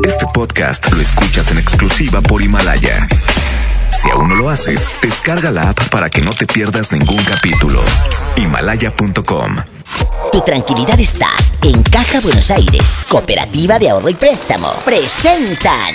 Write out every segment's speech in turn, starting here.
Este podcast lo escuchas en exclusiva por Himalaya. Si aún no lo haces, descarga la app para que no te pierdas ningún capítulo. Himalaya.com Tu tranquilidad está en Caja Buenos Aires. Cooperativa de Ahorro y Préstamo. Presentan.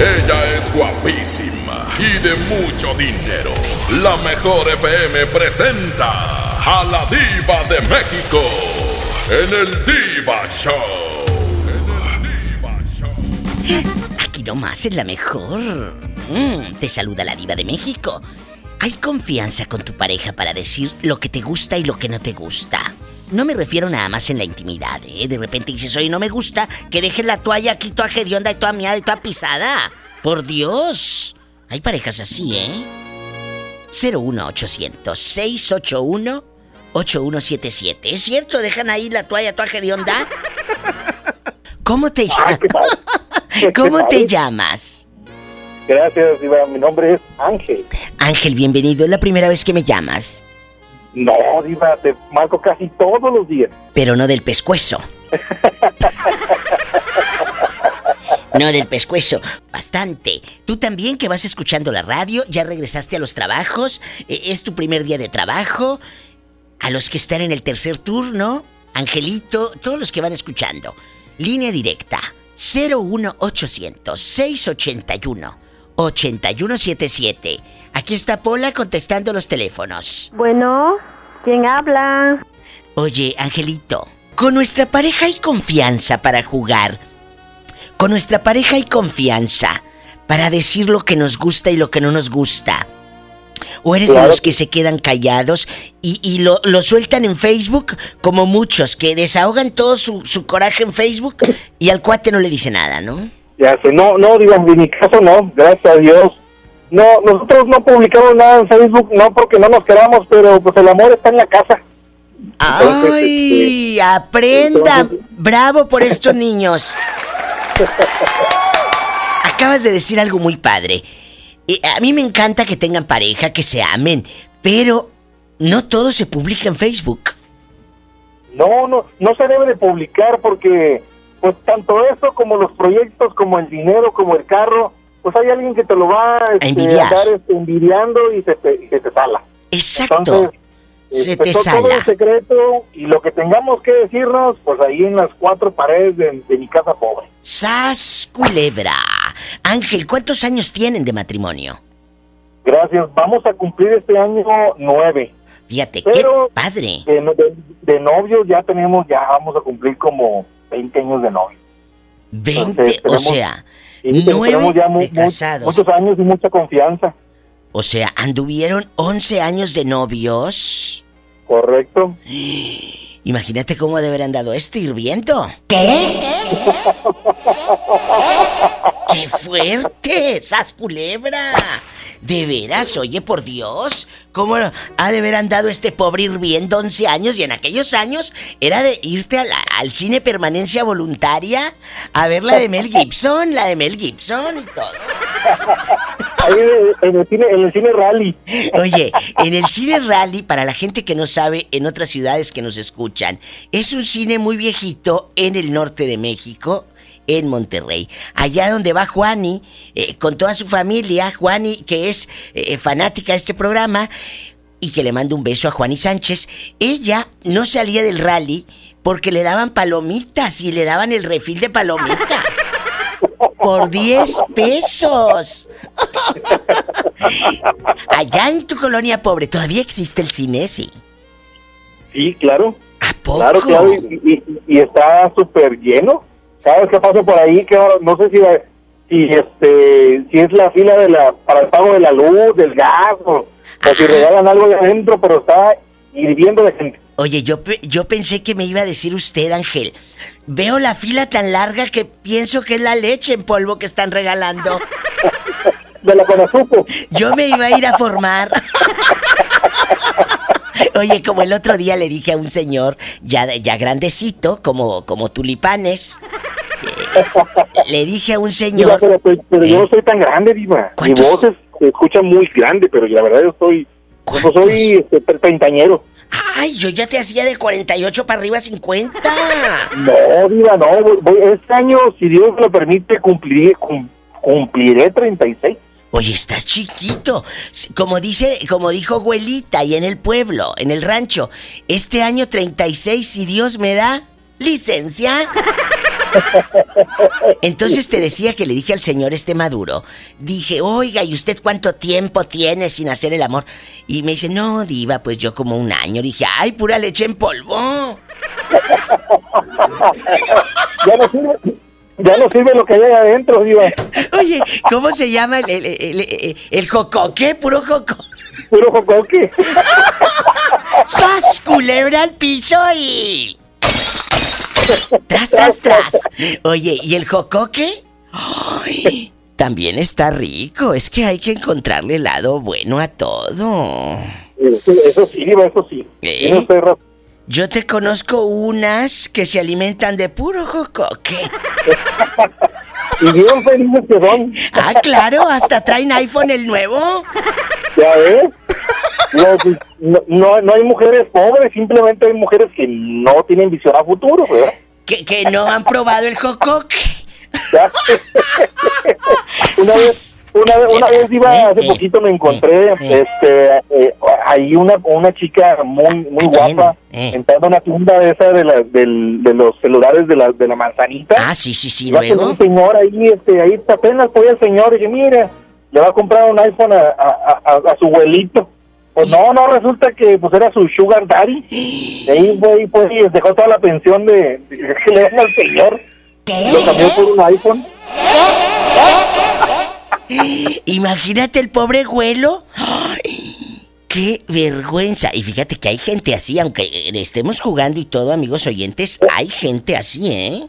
Ella es guapísima y de mucho dinero. La mejor FM presenta a la diva de México en el Diva Show. En el Diva Show. Aquí nomás en la mejor. Mm, te saluda la diva de México. Hay confianza con tu pareja para decir lo que te gusta y lo que no te gusta. No me refiero nada más en la intimidad, ¿eh? De repente dices, oye, no me gusta que dejes la toalla aquí toda hedionda y toda miada y toda pisada. Por Dios. Hay parejas así, ¿eh? 01800 681 8177. ¿Es cierto? ¿Dejan ahí la toalla toda hedionda? ¿Cómo te llamas? ¿Cómo te llamas? Gracias, Diva. Mi nombre es Ángel. Ángel, bienvenido. Es la primera vez que me llamas. No, Diva, te marco casi todos los días. Pero no del pescuezo. No del pescuezo, bastante. Tú también que vas escuchando la radio, ya regresaste a los trabajos, Eh, es tu primer día de trabajo. A los que están en el tercer turno, Angelito, todos los que van escuchando. Línea directa 01800 681 8177. Aquí está Pola contestando los teléfonos. Bueno, ¿quién habla? Oye, Angelito, con nuestra pareja hay confianza para jugar. Con nuestra pareja hay confianza para decir lo que nos gusta y lo que no nos gusta. O eres de los que se quedan callados y, y lo, lo sueltan en Facebook como muchos, que desahogan todo su, su coraje en Facebook y al cuate no le dice nada, ¿no? Ya sé, no, no, Diva, en mi caso no, gracias a Dios. No, nosotros no publicamos nada en Facebook, no porque no nos queramos, pero pues el amor está en la casa. Entonces, ¡Ay! ¡Aprenda! entonces- ¡Bravo por estos niños! Acabas de decir algo muy padre. Y a mí me encanta que tengan pareja, que se amen, pero no todo se publica en Facebook. No, no, no se debe de publicar porque, pues tanto eso como los proyectos, como el dinero, como el carro, pues hay alguien que te lo va envidiar. andar, este, envidiando y se te, se te sala. Exacto. Entonces, se este, te to- Todo sala. el secreto y lo que tengamos que decirnos, pues ahí en las cuatro paredes de, de mi casa pobre. ¡Sas, culebra! Ángel, ¿cuántos años tienen de matrimonio? Gracias. Vamos a cumplir este año nueve. Fíjate, Pero- qué padre. De, de, de novios ya tenemos, ya vamos a cumplir como 20 años de novio. 20, entonces, o tenemos- sea, Y nueve ya mu- de casados. muchos años y mucha confianza. O sea, anduvieron 11 años de novios. Correcto. Imagínate cómo de haber andado este hirviendo. ¿Qué? ¡Qué fuerte! ¡Sas culebra! De veras, oye, por Dios, ¿cómo ha de haber andado este pobre hirviendo 11 años? Y en aquellos años era de irte a la- al cine permanencia voluntaria a ver la de Mel Gibson, la de Mel Gibson y todo. Ahí en el cine, en el cine rally. Oye, en el cine rally, para la gente que no sabe, en otras ciudades que nos escuchan, es un cine muy viejito en el norte de México, en Monterrey. Allá donde va Juani, eh, con toda su familia, Juani, que es eh, fanática de este programa, y que le mando un beso a Juani Sánchez, ella no salía del rally porque le daban palomitas y le daban el refil de palomitas. Por 10 pesos. Allá en tu colonia pobre, ¿todavía existe el cine, sí? Sí, claro. ¿A poco? Claro, claro. Y, y- y está súper lleno. Cada vez que paso por ahí, que no sé si, si este si es la fila de la para el pago de la luz, del gas, o, o si regalan algo de adentro, pero está hirviendo de gente. Oye, yo, yo pensé que me iba a decir usted, Ángel. Veo la fila tan larga que pienso que es la leche en polvo que están regalando. De la Conazupo. Yo me iba a ir a formar. Oye, como el otro día le dije a un señor, ya, ya grandecito, como, como tulipanes, eh, le dije a un señor... pero, pero- pero yo ¿Eh? no soy tan grande, Diva. Mi voz es- se escucha muy grande, pero la verdad yo soy... Yo soy este, tre- treintañero. Ay, yo ya te hacía de 48 para arriba 50. No, Diva, no. voy- voy- este año, si Dios lo permite, cumpliré, cum- cumpliré 36. Oye, estás chiquito. Como dice, como dijo abuelita y en el pueblo, en el rancho, este año 36 si Dios me da licencia. Entonces te decía que le dije al señor este Maduro, dije, oiga, ¿y usted cuánto tiempo tiene sin hacer el amor? Y me dice, no, diva, pues yo como un año. Dije, ay, pura leche en polvo. Ya no sirve, ya no sirve lo que hay adentro, Diva. Oye, ¿cómo se llama el, el, el, el- jocoque? Puro joco. Puro jocoque. ¡Sas! Culebra al piso y. Tras, tras, tras. Oye, ¿y el jocoque? Ay, también está rico. Es que hay que encontrarle el lado bueno a todo. Eso, eso sí, Diva, eso sí. ¿Eh? Razón. Yo te conozco unas que se alimentan de puro jocoque. Y bien felices que son. Ah, claro, hasta traen iPhone el nuevo. Ya ves. No, pues, no, no, no hay mujeres pobres, simplemente hay mujeres que no tienen visión a futuro, ¿verdad? Que, que no han probado el jocoque. Una vez, una, vez- una vez iba, Eh, hace eh, poquito me encontré, eh, este, eh, ahí una, una chica muy, muy guapa, entrando a una tienda de esa de, la, del, de los celulares de la, de la manzanita. Ah, sí, sí, sí, luego. un señor ahí, este, ahí apenas fue el señor, y dije, mira, le va a comprar un iPhone a, a, a, a su abuelito. Pues no, no, resulta que pues era su sugar daddy. Y ahí fue, y pues, y dejó toda la pensión de, que le dan al señor. Lo cambió por un iPhone. Imagínate el pobre güelo. ¡Ay! ¡Qué vergüenza! Y fíjate que hay gente así, aunque estemos jugando y todo, amigos oyentes, hay gente así, ¿eh?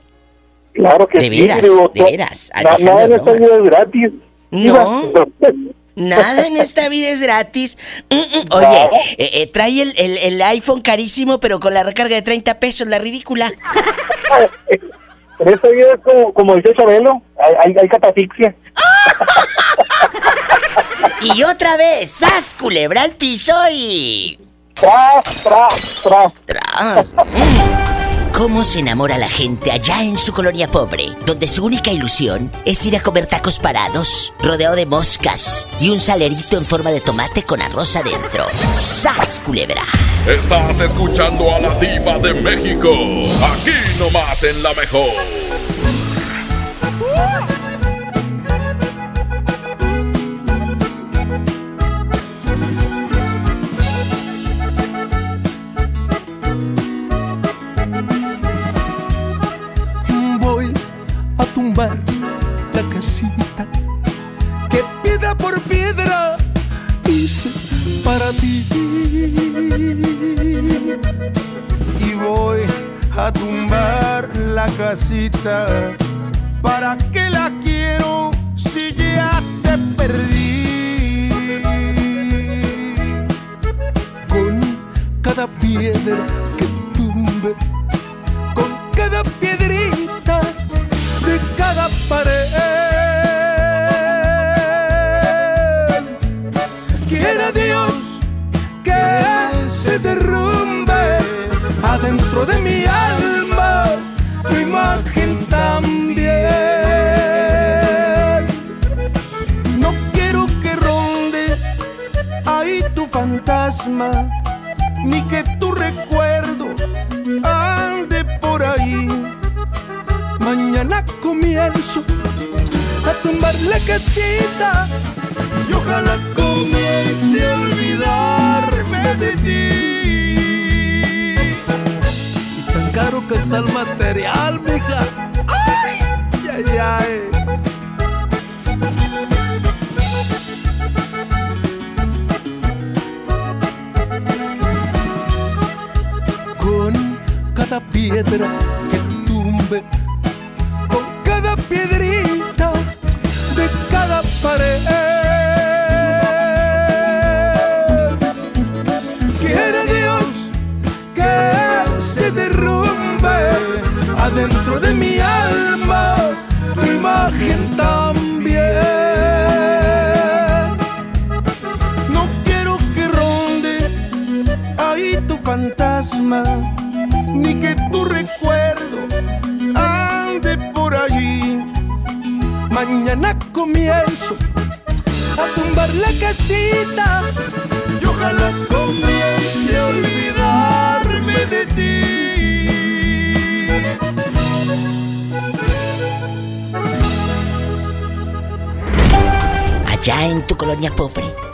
Claro que De sí. veras, digo, de veras, Nada en esta vida es gratis. No. Nada en esta vida es gratis. Mm, mm. Oye, eh, eh, trae el, el- el iPhone carísimo, pero con la recarga de 30 pesos, la ridícula. En esta vida es como, como dice Chabelo, hay, hay, hay catafixia. Y otra vez, ¡sas! Culebra al piso y. Tras, tras, tras. Tras. ¿Cómo se enamora la gente allá en su colonia pobre, donde su única ilusión es ir a comer tacos parados, rodeado de moscas y un salerito en forma de tomate con arroz adentro? ¡Sas, culebra! Estás escuchando a la diva de México. Aquí nomás en la mejor. Con cada piedra que tumbe, con cada piedrita de cada pared. Quiere Dios que se derrumbe adentro de mi alma tu imagen. Ni que tu recuerdo ande por allí. Mañana comienzo a tumbar la casita y ojalá comience a olvidarme de ti. Allá en tu colonia pobre,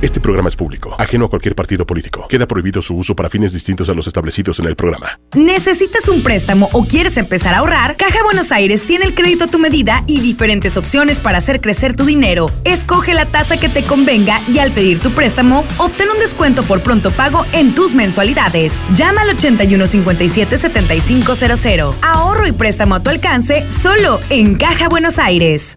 Este programa es público, ajeno a cualquier partido político. Queda prohibido su uso para fines distintos a los establecidos en el programa. ¿Necesitas un préstamo o quieres empezar a ahorrar? Caja Buenos Aires tiene el crédito a tu medida y diferentes opciones para hacer crecer tu dinero. Escoge la tasa que te convenga y al pedir tu préstamo, obtén un descuento por pronto pago en tus mensualidades. Llama al 8157-7500. Ahorro y préstamo a tu alcance solo en Caja Buenos Aires.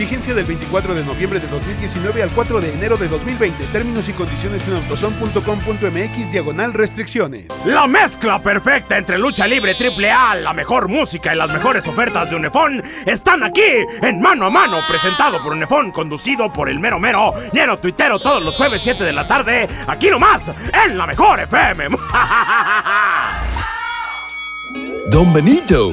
Vigencia del 24 de noviembre de 2019 al 4 de enero de 2020. Términos y condiciones en autozone.com.mx diagonal restricciones. La mezcla perfecta entre lucha libre triple A, la mejor música y las mejores ofertas de Unefón están aquí en Mano a Mano, presentado por Unefón, conducido por el mero mero, lleno tuitero todos los jueves 7 de la tarde, aquí nomás, en la mejor FM. Don Benito,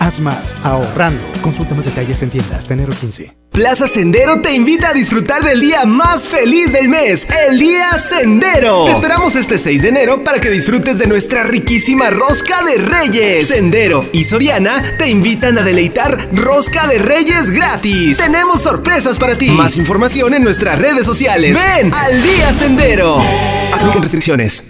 Haz más, ahorrando. Consulta más detalles en tienda hasta enero 15. Plaza Sendero te invita a disfrutar del día más feliz del mes, el Día Sendero. Te esperamos este 6 de enero para que disfrutes de nuestra riquísima rosca de reyes. Sendero y Soriana te invitan a deleitar rosca de reyes gratis. Tenemos sorpresas para ti. Más información en nuestras redes sociales. Ven al Día Sendero. Apliquen restricciones.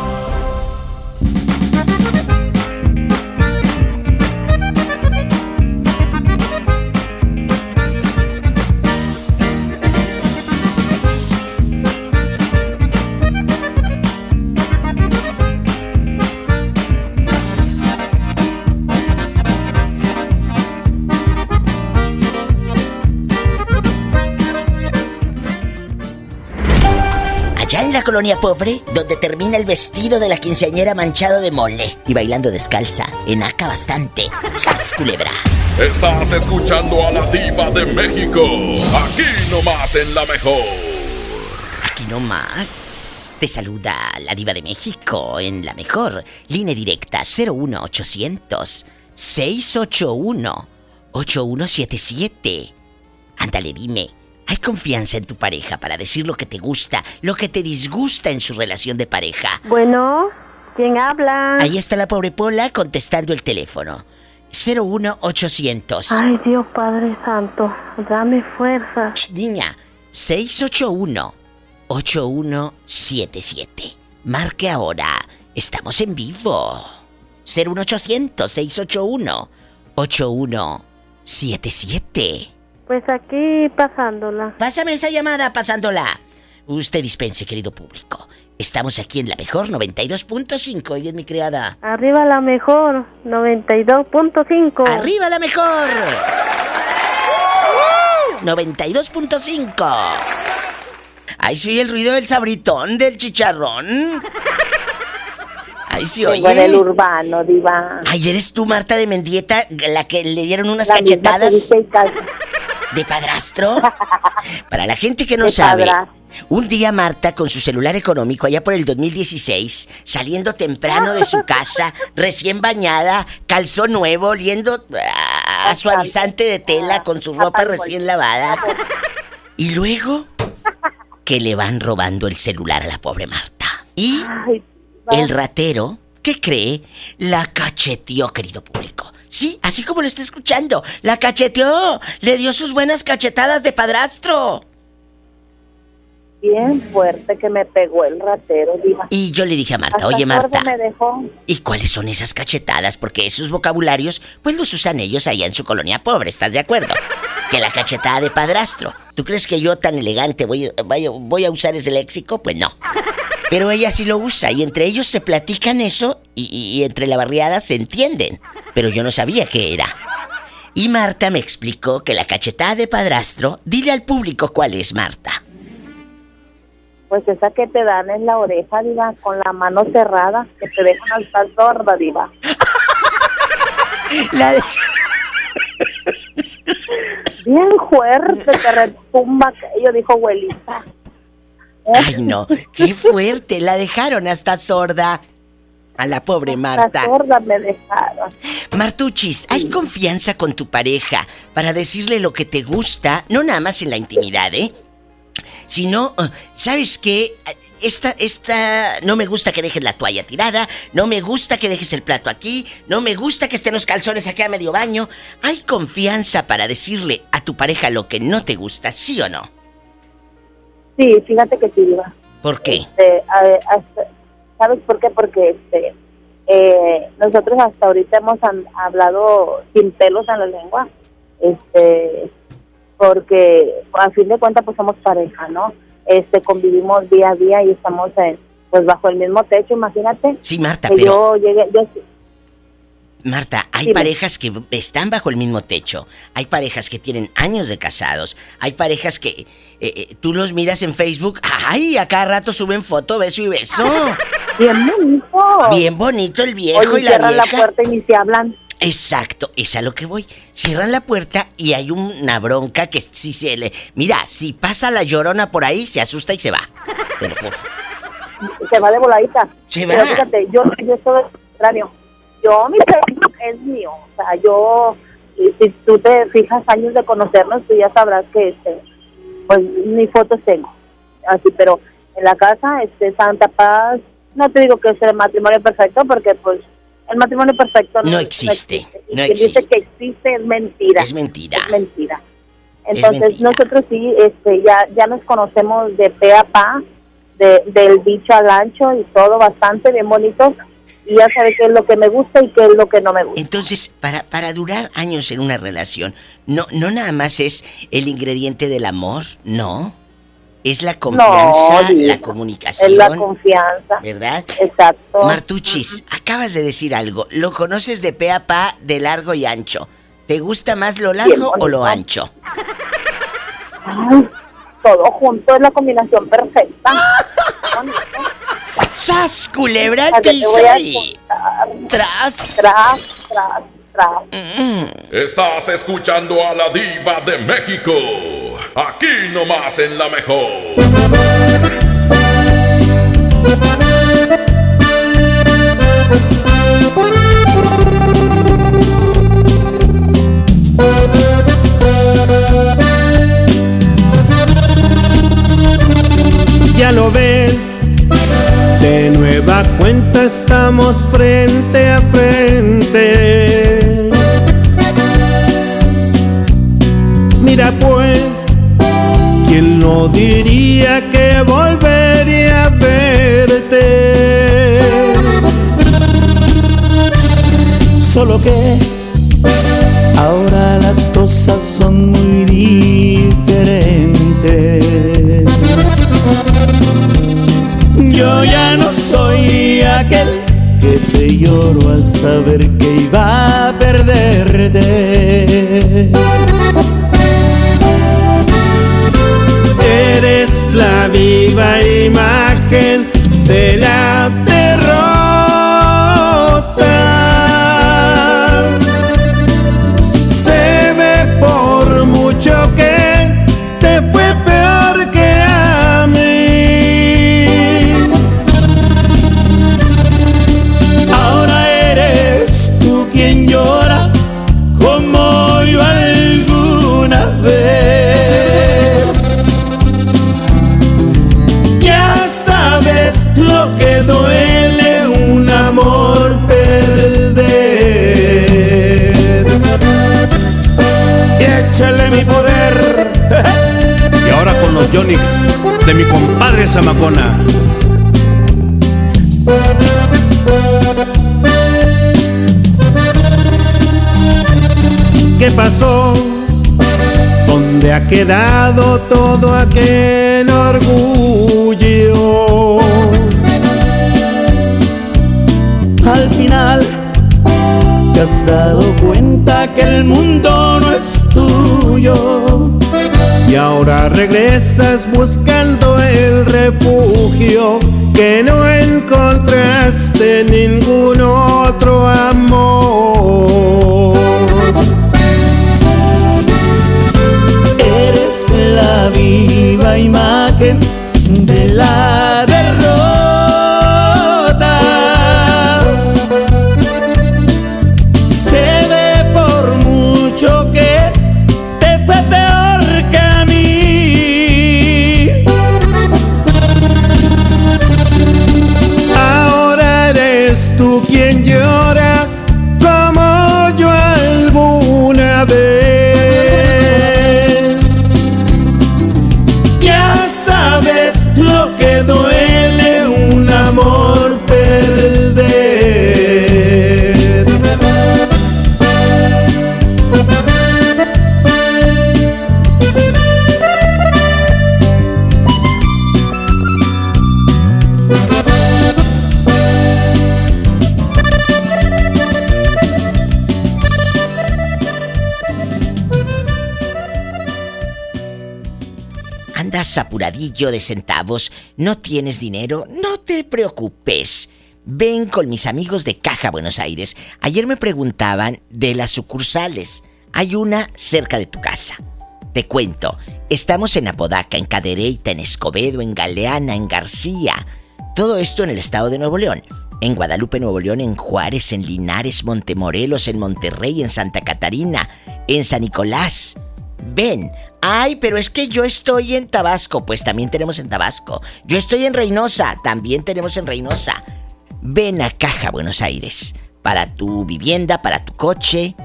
Colonia pobre, donde termina el vestido de la quinceañera manchado de mole y bailando descalza, enaca bastante. ¡Sas, culebra! Estás escuchando a la diva de México. Aquí nomás en la mejor. Aquí nomás te saluda la diva de México en la mejor línea directa 01800 681 8177. Ándale, dime, ¿hay confianza en tu pareja para decir lo que te gusta, lo que te disgusta en su relación de pareja? Bueno, ¿quién habla? Ahí está la pobre Pola contestando el teléfono. 01800. Ay, Dios Padre Santo, dame fuerza. Niña, 681 8177. Marque ahora. Estamos en vivo. 01800 681 8177. Pues aquí pasándola. Pásame esa llamada pasándola. Usted dispense, querido público. Estamos aquí en la mejor 92.5 y es mi criada. Arriba la mejor, 92.5. ¡Arriba la mejor! 92.5. Ahí sí el ruido del sabritón del chicharrón. Ahí sí oye. En el urbano, diva. Ay, eres tú, Marta de Mendieta, la que le dieron unas La misma cachetadas cal- de padrastro. Para la gente que no sabe, padrastro. un día Marta con su celular económico allá por el 2016, saliendo temprano de su casa, recién bañada, calzón nuevo, oliendo a, a suavizante de tela con su ropa recién lavada. Y luego que le van robando el celular a la pobre Marta. Y el ratero, ¿qué cree? La cacheteó, querido público. Sí, así como lo está escuchando. La cacheteó. Le dio sus buenas cachetadas de padrastro. Bien fuerte que me pegó el ratero, diva. Y yo le dije a Marta, Hasta oye Marta, me dejó. ¿y cuáles son esas cachetadas? Porque esos vocabularios, pues los usan ellos allá en su colonia pobre, ¿estás de acuerdo? Que la cachetada de padrastro. ¿Tú crees que yo tan elegante voy a usar ese léxico? Pues no. Pero ella sí lo usa y entre ellos se platican eso y, entre la barriada se entienden. Pero yo no sabía qué era. Y Marta me explicó que la cachetada de padrastro, dile al público cuál es, Marta. Pues esa que te dan en la oreja, diva, con la mano cerrada, que te dejan hasta sorda, diva. La de... Bien fuerte, te retumba aquello, dijo abuelita. Ay, no, qué fuerte, la dejaron hasta sorda. A la pobre Marta. Sorda me dejaron. Martuchis, ¿hay confianza con tu pareja para decirle lo que te gusta, no nada más en la intimidad, ¿eh? Si no, eh, ¿sabes qué? Esta, esta, no me gusta que dejes la toalla tirada, no me gusta que dejes el plato aquí, no me gusta que estén los calzones aquí a medio baño. ¿Hay confianza para decirle a tu pareja lo que no te gusta, sí o no? Sí, fíjate que sí, Diva. ¿Por qué? Este, a ¿Sabes por qué? Porque este, eh, nosotros hasta ahorita hemos hablado sin pelos en la lengua, este, porque a fin de cuentas pues somos pareja, ¿no? Este, convivimos día a día y estamos en, pues bajo el mismo techo, imagínate. Sí, Marta, que pero- yo llegue, yo, Marta, hay parejas que están bajo el mismo techo, hay parejas que tienen años de casados, hay parejas que eh, eh, tú los miras en Facebook, ay, a cada rato suben foto, beso y beso. Bien bonito. Bien bonito el viejo Oye, y la cierran la vieja. puerta y ni se hablan. Exacto, es a lo que voy. Cierran la puerta y hay una bronca que si se le... Mira, si pasa la llorona por ahí, se asusta y se va. Te lo juro. se va de voladita. Se Pero va. fíjate, yo, yo al contrario. Yo, mi Facebook es mío. O sea, yo, si tú te fijas años de conocernos, tú ya sabrás que, este, pues, ni fotos tengo. Así, pero en la casa, este, Santa Paz, no te digo que es el matrimonio perfecto, porque, pues, el matrimonio perfecto No existe, no quien existe. dice que existe es mentira. Es mentira. Es mentira. Es Entonces, mentira. nosotros sí, este, ya, ya nos conocemos de pe a pa, de, del dicho al ancho y todo bastante bien bonito. Y ya sabe qué es lo que me gusta y qué es lo que no me gusta. Entonces, para, para durar años en una relación, no, no nada más es el ingrediente del amor, no. Es la confianza, la comunicación. Es la confianza. ¿Verdad? Exacto. Martuchis, acabas de decir algo. Lo conoces de pe a pa, de largo y ancho. ¿Te gusta más lo largo o lo ancho? Ay, todo junto es la combinación perfecta. ¡Sas, culebra al piso y-. Tras. Tras, tras, tras. Estás escuchando a la diva de México. Aquí nomás en la mejor. Ya lo ves, de nueva cuenta estamos frente a frente. Mira pues, ¿quién no diría que volvería a verte? Imagen de la de mi compadre Zamacona. ¿Qué pasó? ¿Dónde ha quedado todo aquel orgullo? Al final has dado cuenta que el mundo no es tuyo. Y ahora regresas buscando el refugio que no encontraste en ningún otro apuradillo de centavos, no tienes dinero, no te preocupes. Ven con mis amigos de Caja Buenos Aires. Ayer me preguntaban de las sucursales. Hay una cerca de tu casa. Te cuento, estamos en Apodaca, en Cadereyta, en Escobedo, en Galeana, en García. Todo esto en el estado de Nuevo León. En Guadalupe, Nuevo León, en Juárez, en Linares, Montemorelos, en Monterrey, en Santa Catarina, en San Nicolás. Ven. Ay, pero es que yo estoy en Tabasco. Pues también tenemos en Tabasco. Yo estoy en Reynosa. También tenemos en Reynosa. Ven a Caja Buenos Aires. Para tu vivienda, para tu coche.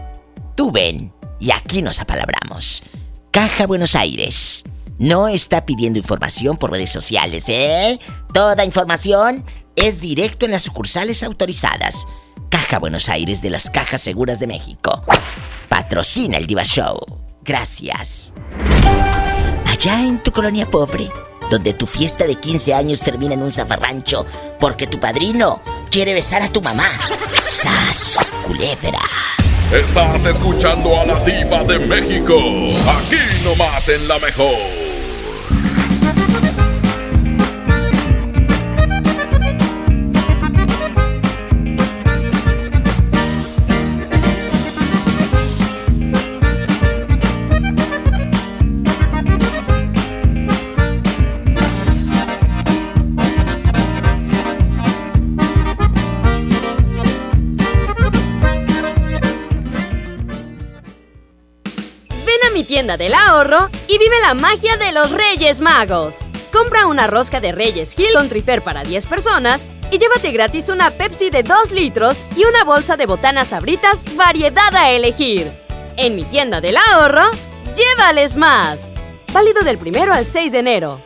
Tú ven. Y aquí nos apalabramos. Caja Buenos Aires. No está pidiendo información por redes sociales, ¿eh? Toda información es directo en las sucursales autorizadas. Caja Buenos Aires de las Cajas Seguras de México. Patrocina el Diva Show. Gracias. Allá en tu colonia pobre, donde tu fiesta de 15 años termina en un zafarrancho porque tu padrino quiere besar a tu mamá. ¡Sas, culebra! Estás escuchando a la diva de México. Aquí nomás en la mejor. Tienda del ahorro y vive la magia de los Reyes Magos. Compra una rosca de Reyes Hill con Trifer para 10 personas y llévate gratis una Pepsi de 2 litros y una bolsa de botanas sabritas variedad a elegir. En mi tienda del ahorro, llévales más. Válido del primero al 6 de enero.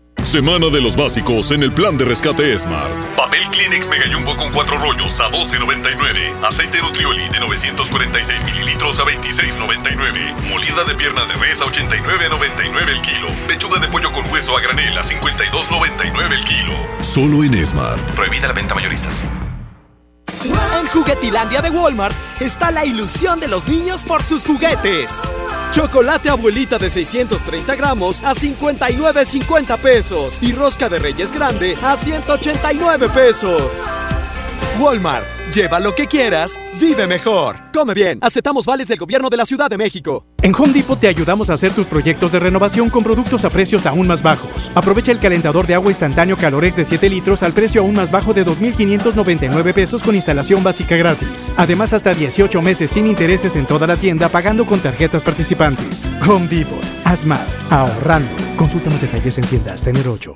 Semana de los básicos en el plan de rescate Smart. Papel Kleenex Mega Jumbo con 4 rollos a 12.99. Aceite Nutrioli de 946 mililitros a 26.99. Molida de pierna de res a 89.99 el kilo. Pechuga de pollo con hueso a granel a 52.99 el kilo. Solo en Smart. Prohibida la venta mayoristas. En Juguetilandia de Walmart está la ilusión de los niños por sus juguetes. Chocolate abuelita de 630 gramos a 59.50 pesos y rosca de reyes grande a 189 pesos. Walmart, lleva lo que quieras, vive mejor. Come bien, aceptamos vales del gobierno de la Ciudad de México. En Home Depot te ayudamos a hacer tus proyectos de renovación con productos a precios aún más bajos. Aprovecha el calentador de agua instantáneo Calores de 7 litros al precio aún más bajo de 2.599 pesos con instalación básica gratis. Además, hasta 18 meses sin intereses en toda la tienda pagando con tarjetas participantes. Home Depot. Haz más, ahorrando. Consulta más detalles en tiendas. Tener 8.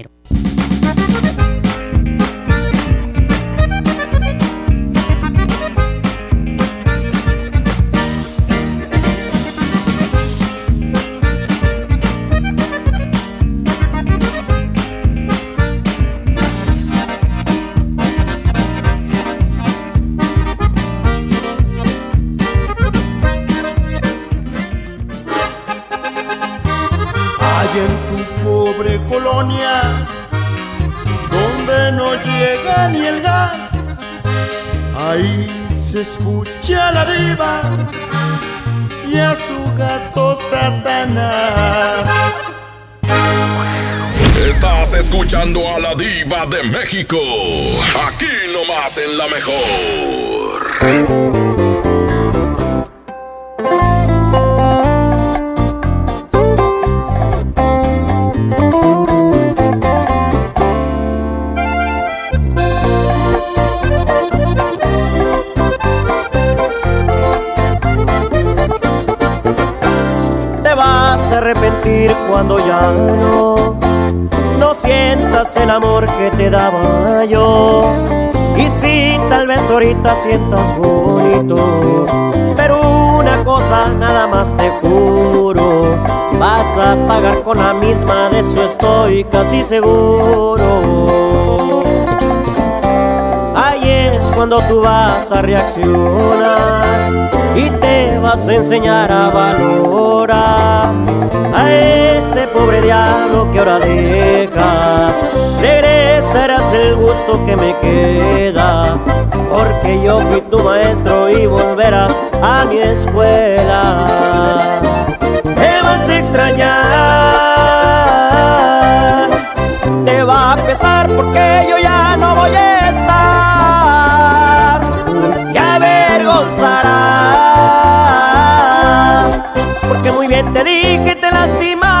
Hay ahí se escucha la diva y a su gato Satanás. Estás escuchando a la diva de México. Aquí nomás en la mejor. Ahorita sientas bonito, pero una cosa nada más te juro, vas a pagar con la misma, de eso estoy casi seguro. Ahí es cuando tú vas a reaccionar y te vas a enseñar a valorar a este pobre diablo que ahora dejas. Gusto que me queda, porque yo fui tu maestro y volverás a mi escuela. Te vas a extrañar, te va a pesar porque yo ya no voy a estar y avergonzarás, porque muy bien te dije te lastimarán.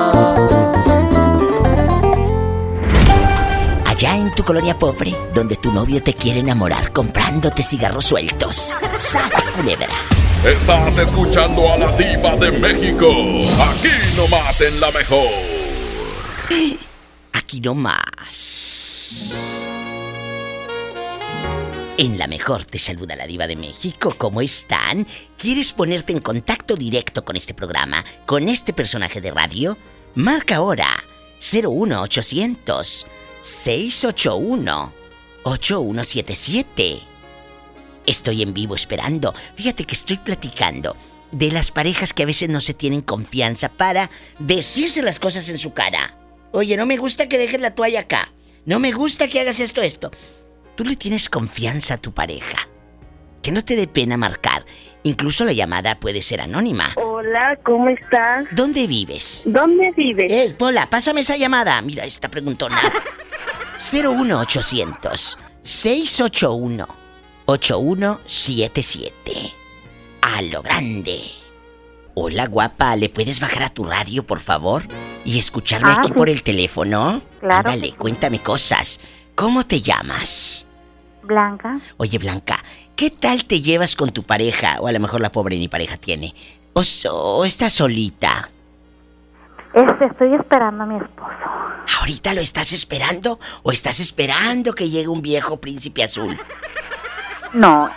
Colonia pobre, donde tu novio te quiere enamorar comprándote cigarros sueltos. ¡Sas, culebra! Estás escuchando a la diva de México. Aquí nomás en la mejor. Aquí no más. En la mejor te saluda la diva de México. ¿Cómo están? ¿Quieres ponerte en contacto directo con este programa, con este personaje de radio? Marca ahora 01800 681 8177. Estoy en vivo esperando. Fíjate que estoy platicando de las parejas que a veces no se tienen confianza para decirse las cosas en su cara. Oye, no me gusta que dejes la toalla acá. No me gusta que hagas esto, esto. Tú le tienes confianza a tu pareja. Que no te dé pena marcar. Incluso la llamada puede ser anónima. Hola, ¿cómo estás? ¿Dónde vives? ¿Dónde vives? Ey, Pola, pásame esa llamada. Mira, esta preguntona. 01800 681 8177. A lo grande. Hola, guapa, ¿le puedes bajar a tu radio, por favor? Y escucharme Ah, aquí sí. por el teléfono. Claro Ándale, cuéntame cosas. ¿Cómo te llamas? Blanca. Oye, Blanca, ¿qué tal te llevas con tu pareja? O a lo mejor la pobre ni pareja tiene. ¿O, o estás solita? Este, estoy esperando a mi esposo. ¿Ahorita lo estás esperando? ¿O estás esperando que llegue un viejo príncipe azul? No,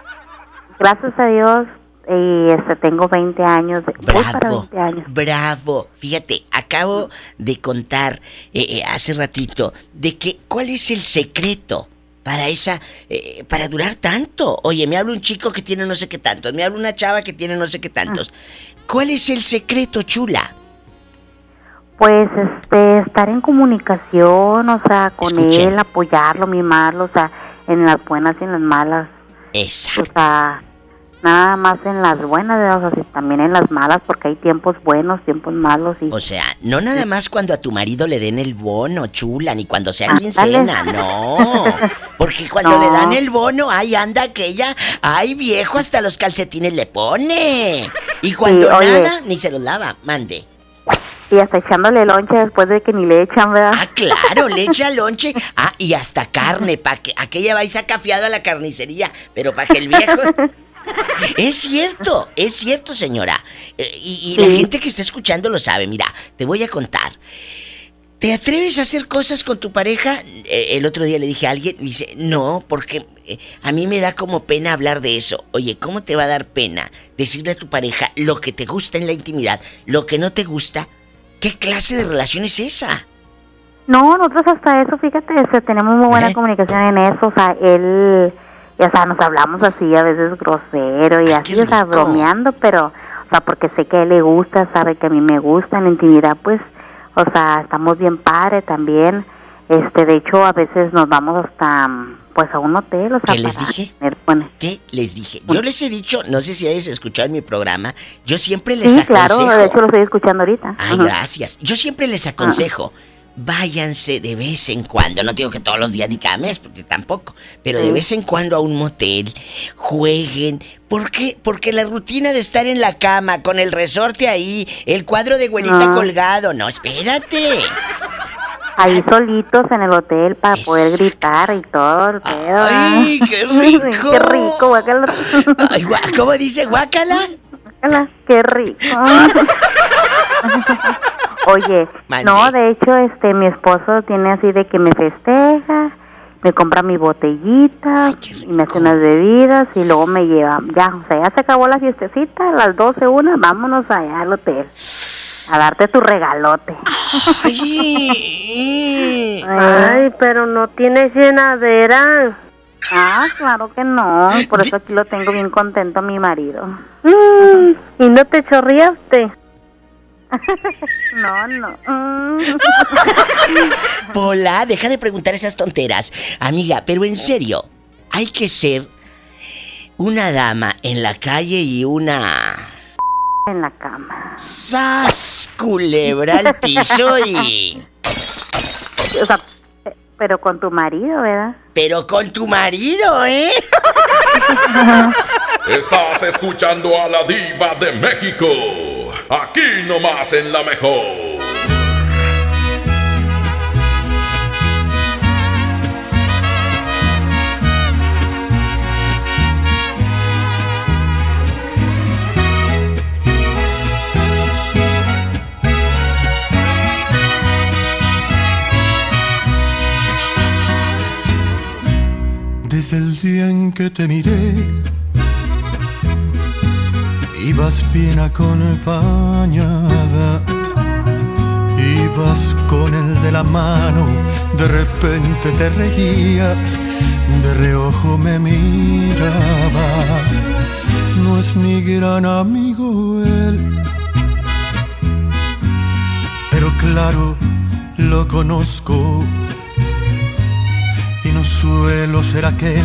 gracias a Dios, y este, tengo 20 años. Bravo, 20 años. bravo. Fíjate, acabo de contar eh, eh, hace ratito de que cuál es el secreto para esa, eh, para durar tanto. Oye, me habla un chico que tiene no sé qué tantos, me habla una chava que tiene no sé qué tantos. ¿Cuál es el secreto, chula? Pues este, estar en comunicación, o sea, con él, apoyarlo, mimarlo, o sea, en las buenas y en las malas. Exacto. O sea, nada más en las buenas, o sea, también en las malas, porque hay tiempos buenos, tiempos malos. Y... O sea, no nada más cuando a tu marido le den el bono, chula, ni cuando sea quincena, no. Porque cuando No. le dan el bono, ahí anda aquella, ay viejo, hasta los calcetines le pone. Y cuando Sí, nada, ni se los lava, mande. Y hasta echándole lonche después de que ni le echan, ¿verdad? Ah, claro, le echa lonche. Ah, y hasta carne, para que aquella va y saca fiado a la carnicería, pero para que el viejo... Es cierto, es cierto, señora. Eh, y y la Sí. gente que está escuchando lo sabe. Mira, te voy a contar. ¿Te atreves a hacer cosas con tu pareja? Eh, el otro día le dije a alguien, y dice, no, porque eh, a mí me da como pena hablar de eso. Oye, ¿cómo te va a dar pena decirle a tu pareja lo que te gusta en la intimidad, lo que no te gusta? ¿Qué clase de relación es esa? No, nosotros hasta eso, fíjate, o sea, tenemos muy buena comunicación en eso, o sea, él, o sea, nos hablamos así a veces grosero y así, o sea, bromeando, pero, o sea, porque sé que a él le gusta, sabe que a mí me gusta, en la intimidad, pues, o sea, estamos bien padre también, este, de hecho, a veces nos vamos hasta, pues, a un hotel, o sea, ¿Qué les dije? bueno, ¿Qué les dije? Yo les he dicho, no sé si hayas escuchado en mi programa, yo siempre les sí, claro, aconsejo. de hecho lo estoy escuchando ahorita. Ay, gracias. Yo siempre les aconsejo, váyanse de vez en cuando, no digo que todos los días ni cada mes, porque tampoco, pero de vez en cuando a un motel, jueguen. ¿Por qué? Porque la rutina de estar en la cama con el resorte ahí, el cuadro de güelita Ah. colgado, no, espérate. Ahí solitos en el hotel para poder gritar y todo el pedo. Ay, qué rico. qué rico, guácala. Ay, ¿Cómo dice guácala? Guácala, qué rico. Oye, Mande. no, de hecho, este, mi esposo tiene así de que me festeja, me compra mi botellita y me hace unas bebidas y luego me lleva, ya, o sea, ya se acabó la fiestecita, a las 12, una, vámonos allá al hotel. A darte tu regalote. Ay, pero no tienes llenadera. Ah, claro que no. Por eso aquí lo tengo bien contento a mi marido. Mm, ¿Y no te chorreaste? No, no. Pola, deja de preguntar esas tonteras. Amiga, pero en serio, hay que ser una dama en la calle y una... En la cama. ¡Sas! Culebra al piso y... O sea, eh, pero con tu marido, ¿verdad? Pero con tu marido, ¿eh? Estás escuchando a la diva de México. Aquí nomás en la mejor. Día que te miré, ibas bien acompañada. Ibas con el de la mano, de repente te reías, de reojo me mirabas. No es mi gran amigo él, pero claro, lo conozco y no suelo ser aquel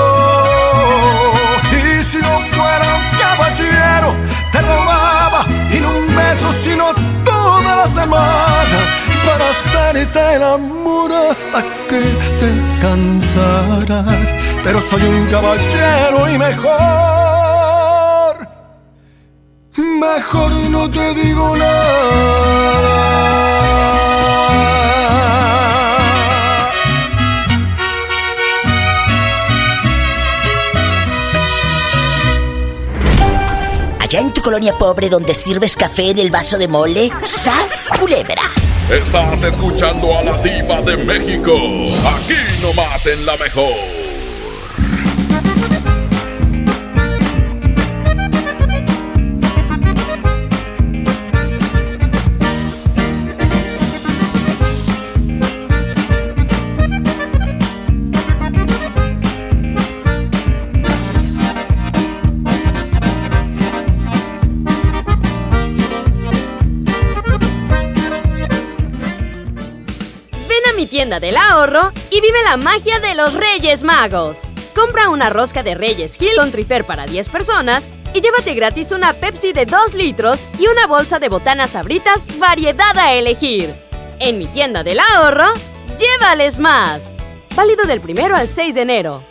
Si no fuera un caballero, te robaba y no un beso, sino toda la semana para hacerte el amor hasta que te cansarás. Pero soy un caballero y mejor, mejor no te digo nada. Allá en tu colonia pobre donde sirves café en el vaso de mole, ¡sas culebra! Estás escuchando a la diva de México. Aquí nomás en la mejor. Del ahorro y vive la magia de los Reyes Magos. Compra una rosca de Reyes Hill con Trifer para 10 personas y llévate gratis una Pepsi de 2 litros y una bolsa de botanas sabritas variedad a elegir. En mi tienda del ahorro, llévales más. Válido del primero al 6 de enero.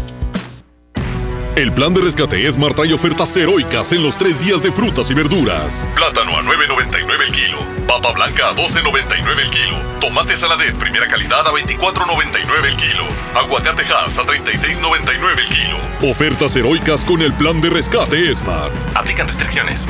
El plan de rescate Esmar trae ofertas heroicas en los tres días de frutas y verduras. Plátano a 9.99 el kilo. Papa blanca a 12.99 el kilo. Tomate saladet primera calidad a 24.99 el kilo. Aguacate Hass a 36.99 el kilo. Ofertas heroicas con el plan de rescate Smart. Aplican restricciones.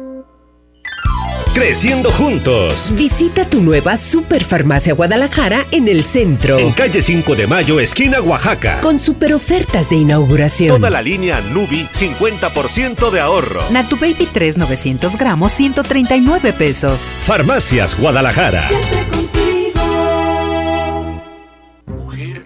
Creciendo juntos. Visita tu nueva Superfarmacia Guadalajara en el centro. En calle 5 de Mayo, esquina Oaxaca. Con super ofertas de inauguración. Toda la línea Nubi, 50% de ahorro. Natu Baby 3 900 gramos, 139 pesos. Farmacias Guadalajara. Mujer,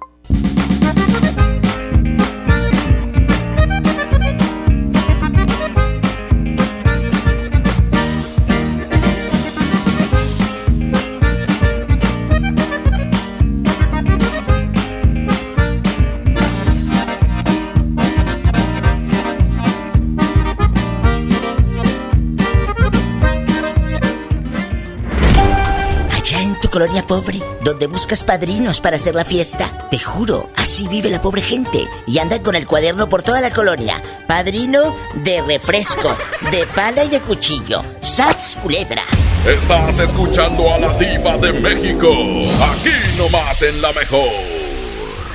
Colonia pobre, donde buscas padrinos para hacer la fiesta, te juro, así vive la pobre gente. Y andan con el cuaderno por toda la colonia. Padrino de refresco, de pala y de cuchillo. ¡Sats, culebra! Estás escuchando a la diva de México. Aquí nomás en la mejor.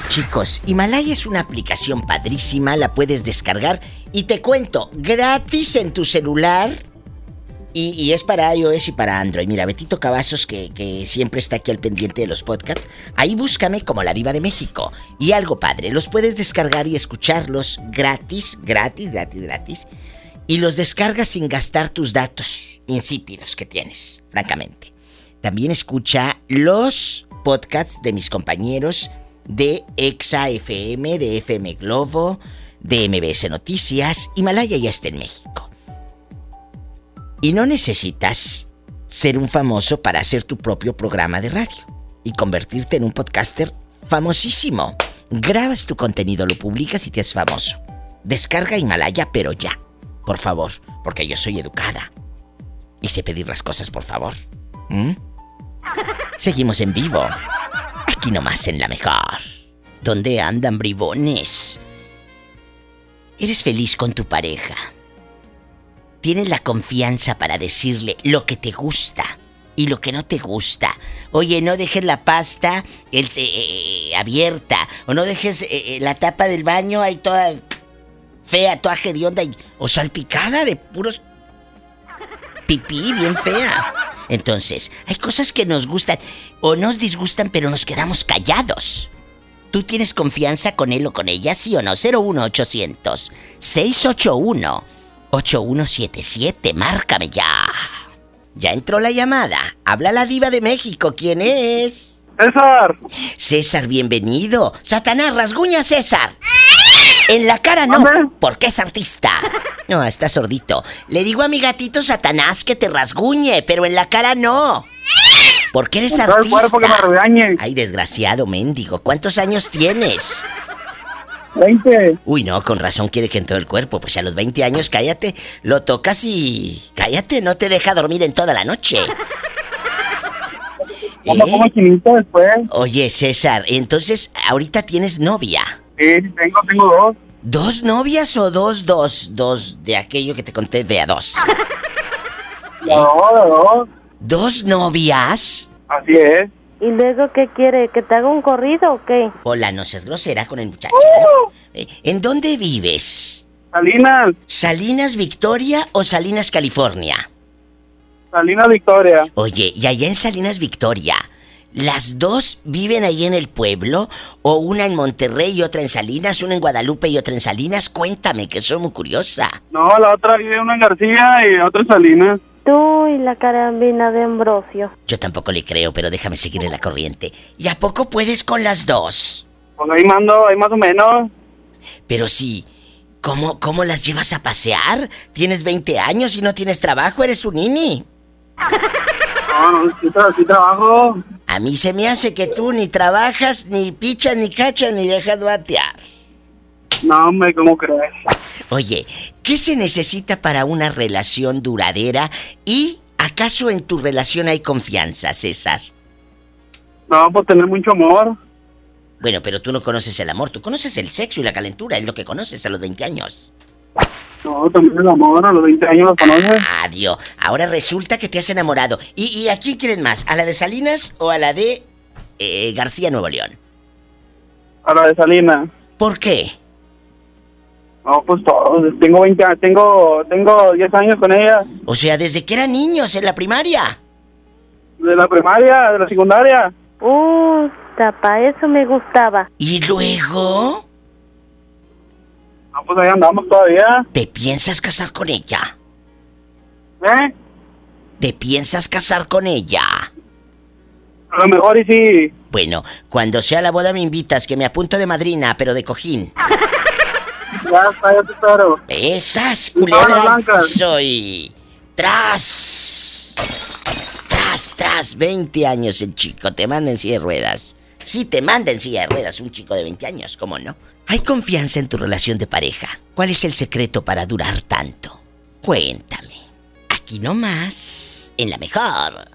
Chicos, Himalaya es una aplicación padrísima, la puedes descargar y te cuento, gratis en tu celular. Y, y es para iOS y para Android. Mira, Betito Cavazos, que, siempre está aquí al pendiente de los podcasts, ahí búscame como la diva de México. Y algo padre, los puedes descargar y escucharlos gratis, gratis, gratis, gratis. Y los descargas sin gastar tus datos insípidos que tienes, francamente. También escucha los podcasts de mis compañeros de Exa FM, de FM Globo, de MBS Noticias. Himalaya ya está en México. Y no necesitas ser un famoso para hacer tu propio programa de radio y convertirte en un podcaster famosísimo. Grabas tu contenido, lo publicas y te haces famoso. Descarga Himalaya, pero ya. Por favor, porque yo soy educada. Y sé pedir las cosas, por favor. ¿Mm? Seguimos en vivo. Aquí nomás en la mejor. ¿Dónde andan bribones? ¿Eres feliz con tu pareja? ¿Tienes la confianza para decirle lo que te gusta y lo que no te gusta? Oye, no dejes la pasta el, eh, eh, abierta. O no dejes eh, eh, la tapa del baño ahí toda fea, toda hedionda y, o salpicada de puros pipí, bien fea. Entonces, hay cosas que nos gustan o nos disgustan, pero nos quedamos callados. ¿Tú tienes confianza con él o con ella, sí o no? 01800 681 8177, márcame ya. Ya entró la llamada. Habla la diva de México. ¿Quién es? César. César, bienvenido. Satanás, rasguña a César. En la cara no, porque es artista. No, está sordito. Le digo a mi gatito Satanás que te rasguñe, pero en la cara no. Porque eres artista. Ay, desgraciado, mendigo. ¿Cuántos años tienes? 20. Uy, no, con razón quiere que en todo el cuerpo. Pues a los 20 años, cállate. Lo tocas y. Cállate, no te deja dormir en toda la noche. ¿Eh? pongo chinito después. Oye, César, entonces, ¿ahorita tienes novia? Sí, tengo, tengo dos. ¿Dos novias o dos, dos, dos de aquello que te conté de a dos? No, dos. ¿Dos novias? Así es. ¿Y luego qué quiere? ¿Que te haga un corrido o qué? Hola, no seas grosera con el muchacho. Eh, ¿En dónde vives? Salinas. ¿Salinas Victoria o Salinas California? Salinas Victoria. Oye, y allá en Salinas Victoria, ¿las dos viven ahí en el pueblo? ¿O una en Monterrey y otra en Salinas, una en Guadalupe y otra en Salinas? Cuéntame, que soy muy curiosa. No, la otra vive una en García y otra en Salinas. Y la carabina de Ambrosio. Yo tampoco le creo, pero déjame seguir en la corriente. ¿Y a poco puedes con las dos? Pues ahí mando, ahí más o menos. Pero sí, ¿cómo, cómo las llevas a pasear? ¿Tienes 20 años y no tienes trabajo? ¿Eres un nini? No, no, sí, sí trabajo. A mí se me hace que tú ni trabajas, ni pichas, ni cachas, ni dejas batear. No, hombre, ¿cómo crees? Oye, ¿qué se necesita para una relación duradera? ¿Y acaso en tu relación hay confianza, César? No, pues tener mucho amor. Bueno, pero tú no conoces el amor, tú conoces el sexo y la calentura, es lo que conoces a los 20 años. No, también el amor, a los 20 años lo conoces. Adiós. Ahora resulta que te has enamorado. ¿Y, y a quién quieren más? ¿A la de Salinas o a la de eh, García Nuevo León? A la de Salinas. ¿Por qué? No, pues todos. Tengo 20 años, tengo, tengo 10 años con ella. O sea, desde que eran niños en la primaria. De la primaria, de la secundaria. Uh, para eso me gustaba. ¿Y luego? No, pues ahí andamos todavía. ¿Te piensas casar con ella? ¿Eh? ¿Te piensas casar con ella? A lo mejor y sí. Bueno, cuando sea la boda me invitas, que me apunto de madrina, pero de cojín. Ya está, ya te espero. Esas blancas. soy. Tras. Tras, tras. 20 años el chico. Te manda en silla de ruedas. Sí, te manda en silla de ruedas un chico de 20 años, ¿cómo no? ¿Hay confianza en tu relación de pareja? ¿Cuál es el secreto para durar tanto? Cuéntame. Aquí nomás. En la mejor.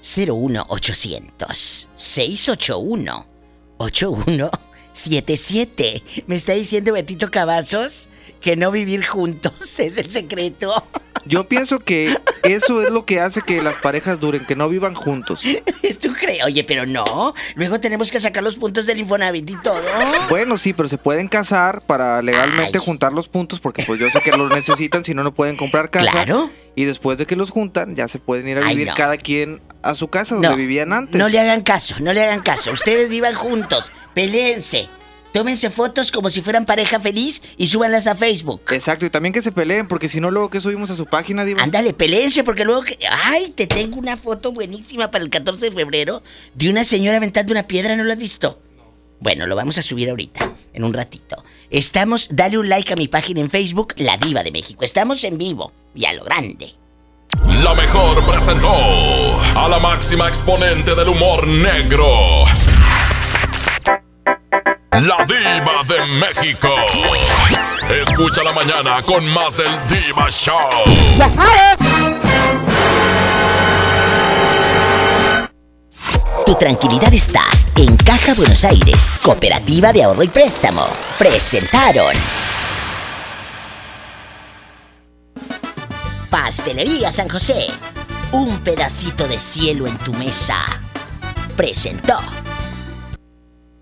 01800 681 8177. ¿Me está diciendo Betito Cavazos que no vivir juntos es el secreto? Yo pienso que eso es lo que hace que las parejas duren, que no vivan juntos. ¿Tú crees? Oye, pero no. Luego tenemos que sacar los puntos del Infonavit y todo. Bueno, sí, pero se pueden casar para legalmente juntar los puntos porque pues yo sé que los necesitan, si no, no pueden comprar casa. Claro. Y después de que los juntan, ya se pueden ir a Ay, vivir no. cada quien a su casa donde No, vivían antes. No le hagan caso, no le hagan caso. Ustedes vivan juntos, peleense, tómense fotos como si fueran pareja feliz y súbanlas a Facebook. Exacto, y también que se peleen, porque si no, luego que subimos a su página, Diva. Ándale, peleense, porque luego que... Ay, te tengo una foto buenísima para el 14 de febrero de una señora aventando una piedra, ¿no lo has visto? Bueno, lo vamos a subir ahorita, en un ratito. Estamos, dale un like a mi página en Facebook, La Diva de México. Estamos en vivo y a lo grande. La mejor presentó a la máxima exponente del humor negro. La diva de México. Escucha la mañana con más del Diva Show. ¡Ya sabes! Tu tranquilidad está en Caja Buenos Aires, Cooperativa de Ahorro y Préstamo. Presentaron. Pastelería San José. Un pedacito de cielo en tu mesa. Presentó.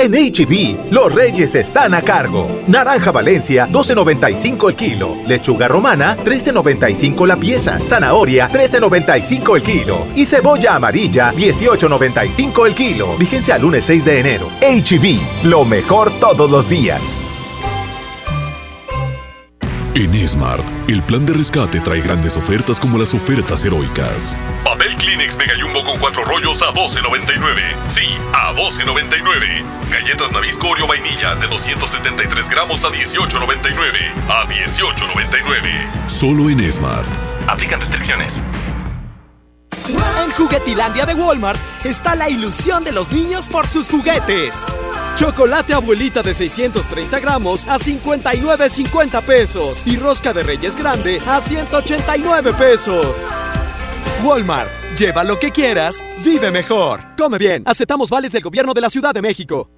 En HB, los reyes están a cargo. Naranja Valencia, 12.95 el kilo. Lechuga romana, 13.95 la pieza. Zanahoria, 13.95 el kilo. Y cebolla amarilla, 18.95 el kilo. Vigencia lunes 6 de enero. HB, lo mejor todos los días. En Smart, el plan de rescate trae grandes ofertas como las ofertas heroicas. Papel Kleenex Mega Jumbo con cuatro rollos a 12.99. Sí, a 12.99. Galletas Nabisco Oreo Vainilla de 273 gramos a 18.99. A 18.99. Solo en Smart. Aplican restricciones. En Juguetilandia de Walmart está la ilusión de los niños por sus juguetes. Chocolate abuelita de 630 gramos a 59.50 pesos y rosca de reyes grande a 189 pesos. Walmart, lleva lo que quieras, vive mejor. Come bien, aceptamos vales del gobierno de la Ciudad de México.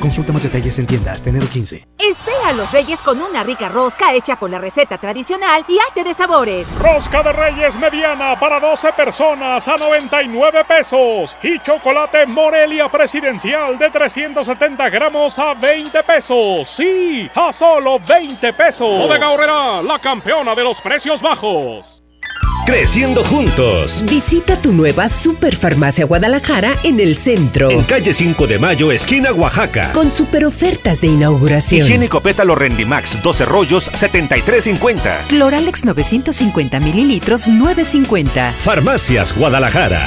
Consulta más detalles en tiendas. Enero 15. Espera a los reyes con una rica rosca hecha con la receta tradicional y arte de sabores. Rosca de Reyes mediana para 12 personas a 99 pesos. Y chocolate Morelia presidencial de 370 gramos a 20 pesos. Sí, a solo 20 pesos. Bodega Horrera, la campeona de los precios bajos. Creciendo juntos. Visita tu nueva Superfarmacia Guadalajara en el centro. En calle 5 de Mayo, esquina Oaxaca. Con super ofertas de inauguración. Higiénico pétalo Rendimax, 12 rollos, 73.50. Cloralex 950 mililitros, 9.50. Farmacias Guadalajara.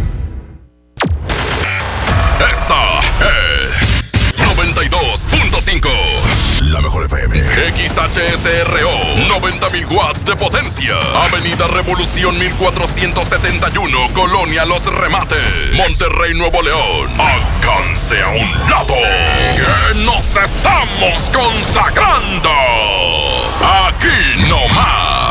Esta es 92.5. La mejor FM. XHSRO. 90.000 watts de potencia. Avenida Revolución 1471. Colonia Los Remates. Monterrey, Nuevo León. Alcance a un lado. Nos estamos consagrando. Aquí no más.